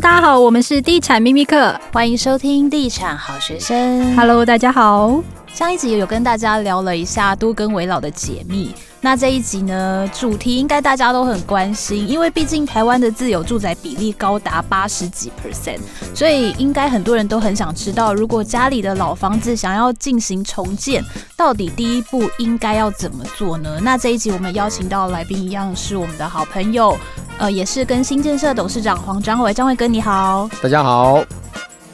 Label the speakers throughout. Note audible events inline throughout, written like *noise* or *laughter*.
Speaker 1: 大家好，我们是地产秘密课，
Speaker 2: 欢迎收听地产好学生。
Speaker 1: Hello，大家好。
Speaker 2: 上一集有跟大家聊了一下都更危老的解密，那这一集呢，主题应该大家都很关心，因为毕竟台湾的自有住宅比例高达八十几 percent，所以应该很多人都很想知道，如果家里的老房子想要进行重建，到底第一步应该要怎么做呢？那这一集我们邀请到来宾一样是我们的好朋友，呃，也是跟新建设董事长黄张伟、张伟哥你好，
Speaker 3: 大家好。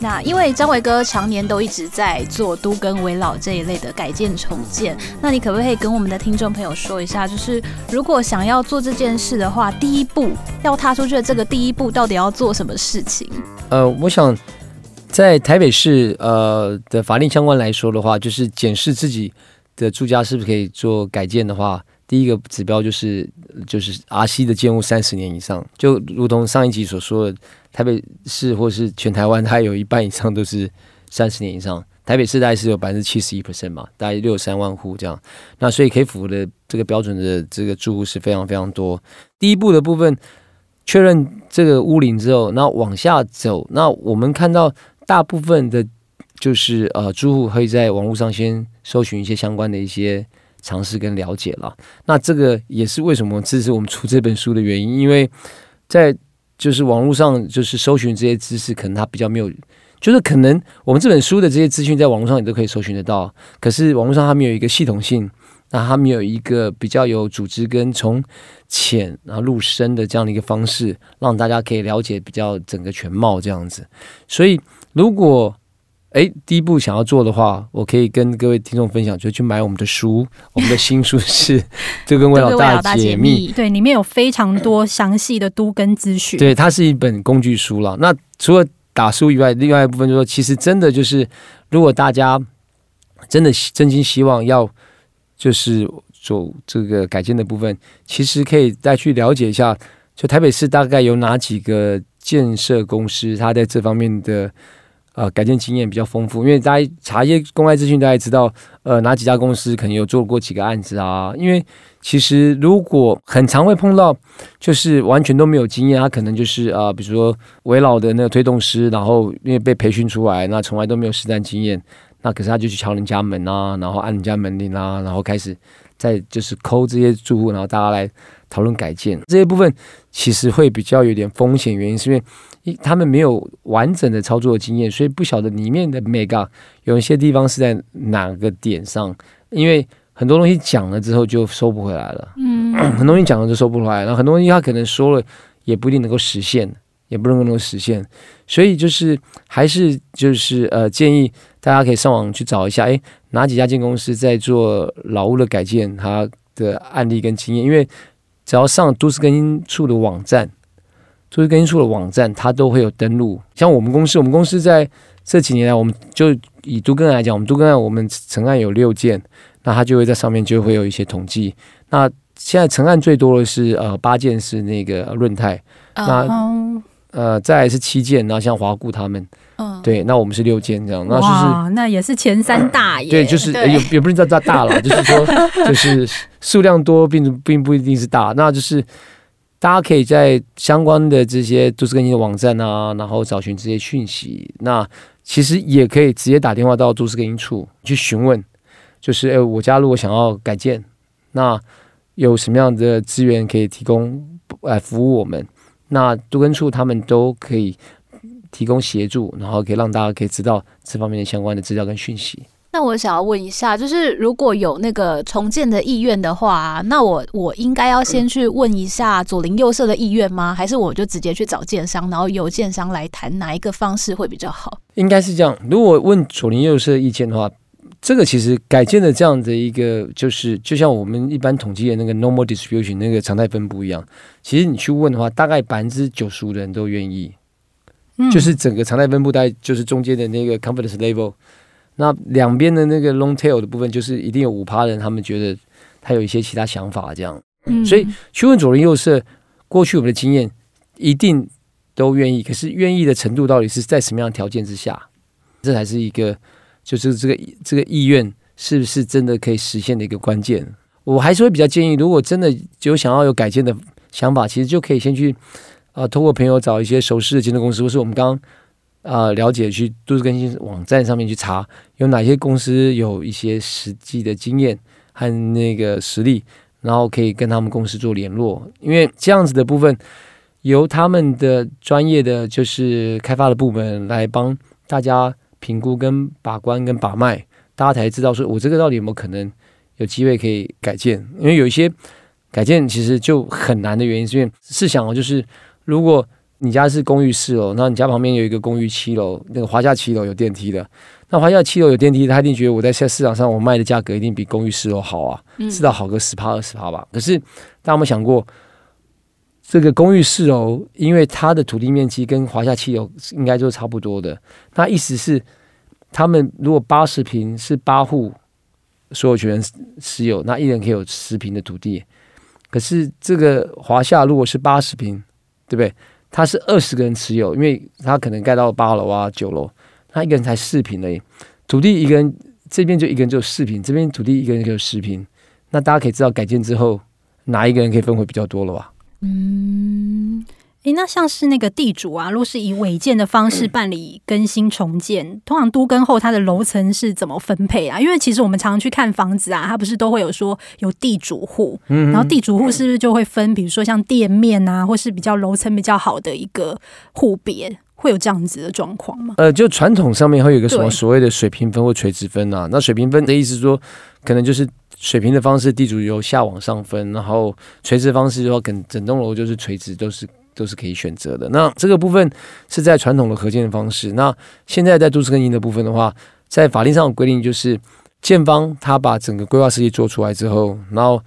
Speaker 2: 那因为张伟哥常年都一直在做都更危老这一类的改建重建，那你可不可以跟我们的听众朋友说一下，就是如果想要做这件事的话，第一步要踏出去的这个第一步到底要做什么事情？
Speaker 3: 呃，我想在台北市呃的法令相关来说的话，就是检视自己的住家是不是可以做改建的话，第一个指标就是就是 RC 的建物三十年以上，就如同上一集所说的。台北市或是全台湾，它有一半以上都是三十年以上。台北市大概是有百分之七十一 percent 嘛，大概六十三万户这样。那所以可以符合的这个标准的这个住户是非常非常多。第一步的部分确认这个屋龄之后，那往下走，那我们看到大部分的，就是呃住户会在网络上先搜寻一些相关的一些尝试跟了解了。那这个也是为什么支持我们出这本书的原因，因为在就是网络上，就是搜寻这些知识，可能它比较没有，就是可能我们这本书的这些资讯在网络上你都可以搜寻得到，可是网络上它没有一个系统性，那它没有一个比较有组织跟从浅然后入深的这样的一个方式，让大家可以了解比较整个全貌这样子，所以如果。哎，第一步想要做的话，我可以跟各位听众分享，就去买我们的书。我们的新书是《就跟魏老大解密》，
Speaker 1: 对，里面有非常多详细的都跟资讯。
Speaker 3: 对，它是一本工具书了。那除了打书以外，另外一部分就是说，其实真的就是，如果大家真的真心希望要就是走这个改建的部分，其实可以再去了解一下，就台北市大概有哪几个建设公司，它在这方面的。呃，改建经验比较丰富，因为大家查一些公开资讯，大家知道，呃，哪几家公司可能有做过几个案子啊？因为其实如果很常会碰到，就是完全都没有经验，他可能就是啊、呃，比如说围老的那个推动师，然后因为被培训出来，那从来都没有实战经验，那可是他就去敲人家门啊，然后按人家门铃啊，然后开始在就是抠这些住户，然后大家来讨论改建这些部分，其实会比较有点风险，原因是因为。他们没有完整的操作的经验，所以不晓得里面的 mega 有一些地方是在哪个点上。因为很多东西讲了之后就收不回来了，嗯，*clears throat* 很多东西讲了就收不回来，然后很多东西他可能说了也不一定能够实现，也不能够能够实现。所以就是还是就是呃建议大家可以上网去找一下，诶，哪几家建公司在做老屋的改建，它的案例跟经验。因为只要上都市更新处的网站。都是更新处的网站，它都会有登录。像我们公司，我们公司在这几年来，我们就以都更案来讲，我们都更案，我们成案有六件，那它就会在上面就会有一些统计。那现在成案最多的是呃八件是那个润泰，那呃再来是七件，然后像华固他们，嗯，对，那我们是六件这样，那就是
Speaker 1: 那也是前三大耶。
Speaker 3: 对，就是也也不是叫大大了，就是说 *laughs* 就是数量多并并不一定是大，那就是。大家可以在相关的这些都市更新的网站啊，然后找寻这些讯息。那其实也可以直接打电话到都市更新处去询问，就是诶，我家如果想要改建，那有什么样的资源可以提供来服务我们？那都更处他们都可以提供协助，然后可以让大家可以知道这方面的相关的资料跟讯息。
Speaker 2: 那我想要问一下，就是如果有那个重建的意愿的话，那我我应该要先去问一下左邻右舍的意愿吗？还是我就直接去找建商，然后由建商来谈哪一个方式会比较好？
Speaker 3: 应该是这样。如果问左邻右舍的意见的话，这个其实改建的这样的一个，就是就像我们一般统计的那个 normal distribution 那个常态分布一样，其实你去问的话，大概百分之九十五的人都愿意，嗯，就是整个常态分布大概就是中间的那个 confidence level。那两边的那个 long tail 的部分，就是一定有五趴人，他们觉得他有一些其他想法，这样。嗯，所以去问左邻右舍，过去我们的经验一定都愿意，可是愿意的程度到底是在什么样的条件之下？这才是一个，就是这个这个意愿是不是真的可以实现的一个关键。我还是会比较建议，如果真的有想要有改建的想法，其实就可以先去啊，通过朋友找一些熟识的建筑公司，或是我们刚刚啊了解去都市更新网站上面去查，有哪些公司有一些实际的经验和那个实力，然后可以跟他们公司做联络，因为这样子的部分由他们的专业的就是开发的部门来帮大家评估跟把关跟把脉，大家才知道说我这个到底有没有可能有机会可以改建，因为有一些。改建其实就很难的原因，是因为试想哦，就是如果你家是公寓四楼，那你家旁边有一个公寓七楼，那个华夏七楼有电梯的，那华夏七楼有电梯，他一定觉得我在市市场上我卖的价格一定比公寓四楼好啊，至少好个十趴二十趴吧。可是大家有没有想过，这个公寓四楼，因为它的土地面积跟华夏七楼应该就差不多的，那意思是他们如果八十平是八户所有权持有，那一人可以有十平的土地。可是这个华夏如果是八十平，对不对？他是二十个人持有，因为他可能盖到八楼啊九楼，他一个人才四平而已。土地一个人这边就一个人就四平，这边土地一个人就有十坪。那大家可以知道改建之后哪一个人可以分回比较多了吧？
Speaker 1: 嗯。诶，那像是那个地主啊，如果是以违建的方式办理更新重建，嗯、通常都更后它的楼层是怎么分配啊？因为其实我们常常去看房子啊，它不是都会有说有地主户，嗯，然后地主户是不是就会分，比如说像店面啊，或是比较楼层比较好的一个户别，会有这样子的状况吗？
Speaker 3: 呃，就传统上面会有一个什么所谓的水平分或垂直分啊？那水平分的意思是说，可能就是水平的方式，地主由下往上分，然后垂直方式的话，跟整栋楼就是垂直都是。都是可以选择的。那这个部分是在传统的合建的方式。那现在在都市更新的部分的话，在法律上的规定就是，建方他把整个规划设计做出来之后，然后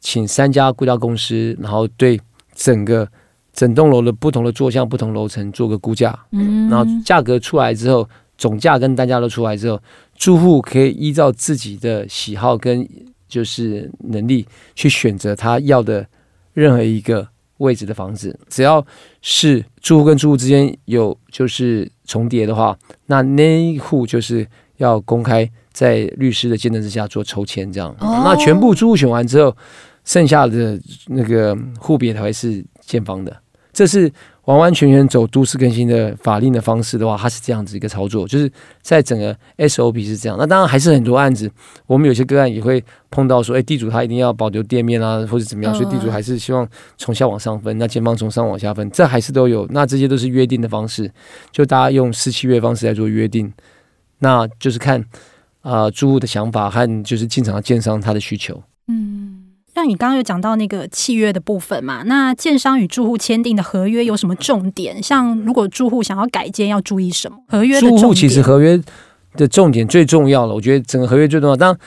Speaker 3: 请三家估价公司，然后对整个整栋楼的不同的座向、不同楼层做个估价。嗯，然后价格出来之后，总价跟单价都出来之后，住户可以依照自己的喜好跟就是能力去选择他要的任何一个。位置的房子，只要是住户跟住户之间有就是重叠的话，那那一户就是要公开在律师的见证之下做抽签，这样。哦、那全部住户选完之后，剩下的那个户别才会是建方的。这是完完全全走都市更新的法令的方式的话，它是这样子一个操作，就是在整个 SOP 是这样。那当然还是很多案子，我们有些个案也会碰到说，哎，地主他一定要保留店面啊，或者怎么样，所以地主还是希望从下往上分，那建方从上往下分，这还是都有。那这些都是约定的方式，就大家用私契约方式来做约定，那就是看啊、呃、租户的想法和就是进场的建商他的需求。
Speaker 1: 像你刚刚有讲到那个契约的部分嘛，那建商与住户签订的合约有什么重点？像如果住户想要改建，要注意什么？合约的重点？
Speaker 3: 住户其实合约的重点最重要了，我觉得整个合约最重要。当然，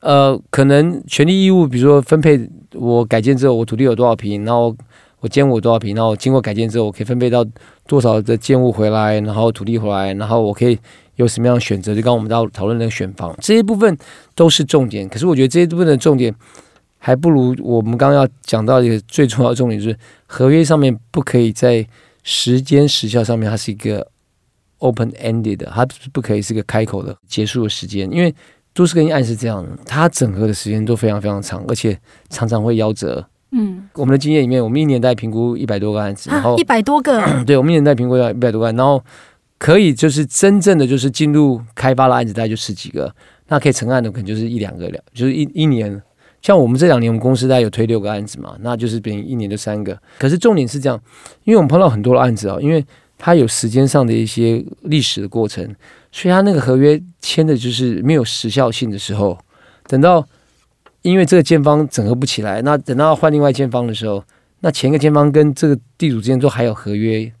Speaker 3: 呃，可能权利义务，比如说分配我改建之后，我土地有多少平，然后我建物有多少平，然后经过改建之后，我可以分配到多少的建物回来，然后土地回来，然后我可以有什么样的选择？就刚刚我们在讨论那个选房，这些部分都是重点。可是我觉得这些部分的重点。还不如我们刚刚要讲到一个最重要的重点，就是合约上面不可以在时间时效上面，它是一个 open ended 的，它不可以是一个开口的结束的时间。因为都市更新案是这样的，它整合的时间都非常非常长，而且常常会夭折。嗯，我们的经验里面，我们一年在评估一百多个案子，然后
Speaker 1: 一百多个，
Speaker 3: 对，我们一年在评估要一百多个案，然后可以就是真正的就是进入开发的案子，大概就十几个，那可以成案的可能就是一两个了，就是一一年。像我们这两年，我们公司大概有推六个案子嘛，那就是等于一年就三个。可是重点是这样，因为我们碰到很多的案子啊，因为它有时间上的一些历史的过程，所以它那个合约签的就是没有时效性的时候，等到因为这个建方整合不起来，那等到换另外建方的时候，那前一个建方跟这个地主之间都还有合约。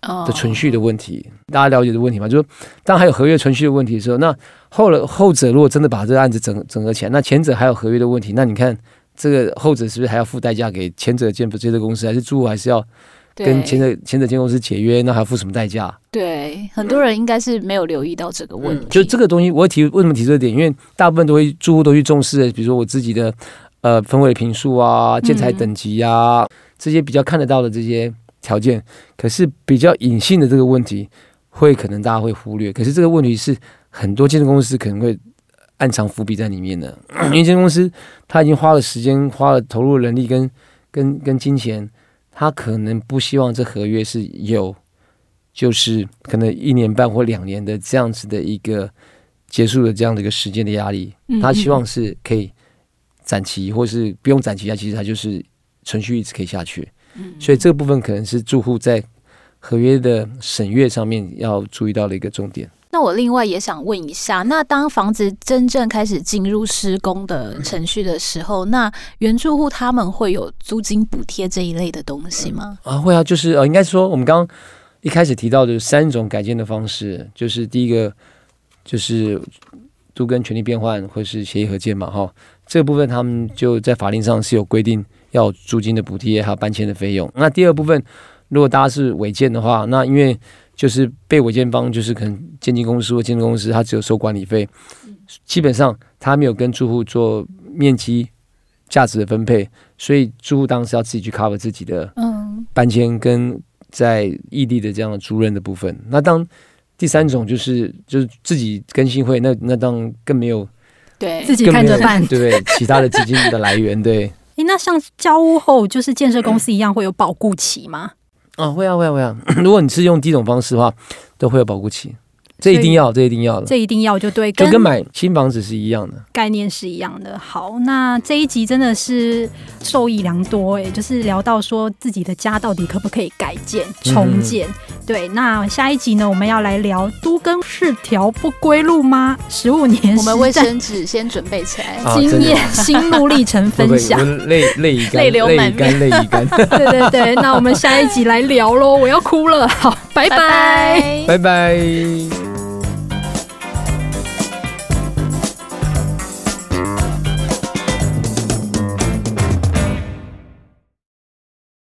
Speaker 3: 的存续的问题，大家了解的问题吗？就是当还有合约存续的问题的时候，那后了后者如果真的把这个案子整整合起来，那前者还有合约的问题，那你看这个后者是不是还要付代价给前者建建设公司，还是住户还是要跟前者前者建公司解约？那还要付什么代价？
Speaker 2: 对，很多人应该是没有留意到这个问题。
Speaker 3: 嗯、就这个东西，我会提为什么提这个点？因为大部分都会住户都去重视，比如说我自己的呃分位的坪数啊、建材等级啊、嗯、这些比较看得到的这些。条件，可是比较隐性的这个问题，会可能大家会忽略。可是这个问题是很多建筑公司可能会暗藏伏笔在里面的，*clears throat* 因为建筑公司他已经花了时间、花了投入人力跟跟跟金钱，他可能不希望这合约是有，就是可能一年半或两年的这样子的一个结束的这样的一个时间的压力，他希望是可以展期，或是不用展期啊，其实他就是程序一直可以下去。所以这个部分可能是住户在合约的审阅上面要注意到的一个重点。
Speaker 2: 那我另外也想问一下，那当房子真正开始进入施工的程序的时候，那原住户他们会有租金补贴这一类的东西吗？
Speaker 3: 啊，会啊，就是呃，应该说我们刚刚一开始提到的三种改建的方式，就是第一个就是都跟权利变换或是协议合建嘛，哈，这个部分他们就在法令上是有规定要租金的补贴还有搬迁的费用。那第二部分，如果大家是违建的话，那因为就是被违建方，就是可能建筑公司或建筑公司，他只有收管理费，基本上他没有跟住户做面积价值的分配，所以住户当时要自己去 cover 自己的搬迁跟在异地的这样的租赁的部分。那当第三种就是就是自己更新会，那那当然更没有
Speaker 2: 对
Speaker 1: 自己看着办，
Speaker 3: 对对，其他的资金的来源
Speaker 1: 对。那像交屋后，就是建设公司一样会有保固期吗？
Speaker 3: 啊，会啊，会啊，会啊！*clears throat* 如果你是用第一种方式的话，都会有保固期。这一定要，这一定要的，
Speaker 1: 这一定要就对，
Speaker 3: 就跟买新房子是一样的，
Speaker 1: 概念是一样的。好，那这一集真的是受益良多哎，就是聊到说自己的家到底可不可以改建重建。嗯、对，那下一集呢，我们要来聊都跟是条不归路吗？十五年，
Speaker 2: 我们卫生纸先准备起来，
Speaker 1: 经验、啊、心路历程分享，*laughs*
Speaker 3: 泪泪已干，
Speaker 2: 泪流满面，
Speaker 3: 泪已干。*laughs* *laughs*
Speaker 1: 对对对，那我们下一集来聊喽，我要哭了。好，拜拜，
Speaker 3: 拜拜。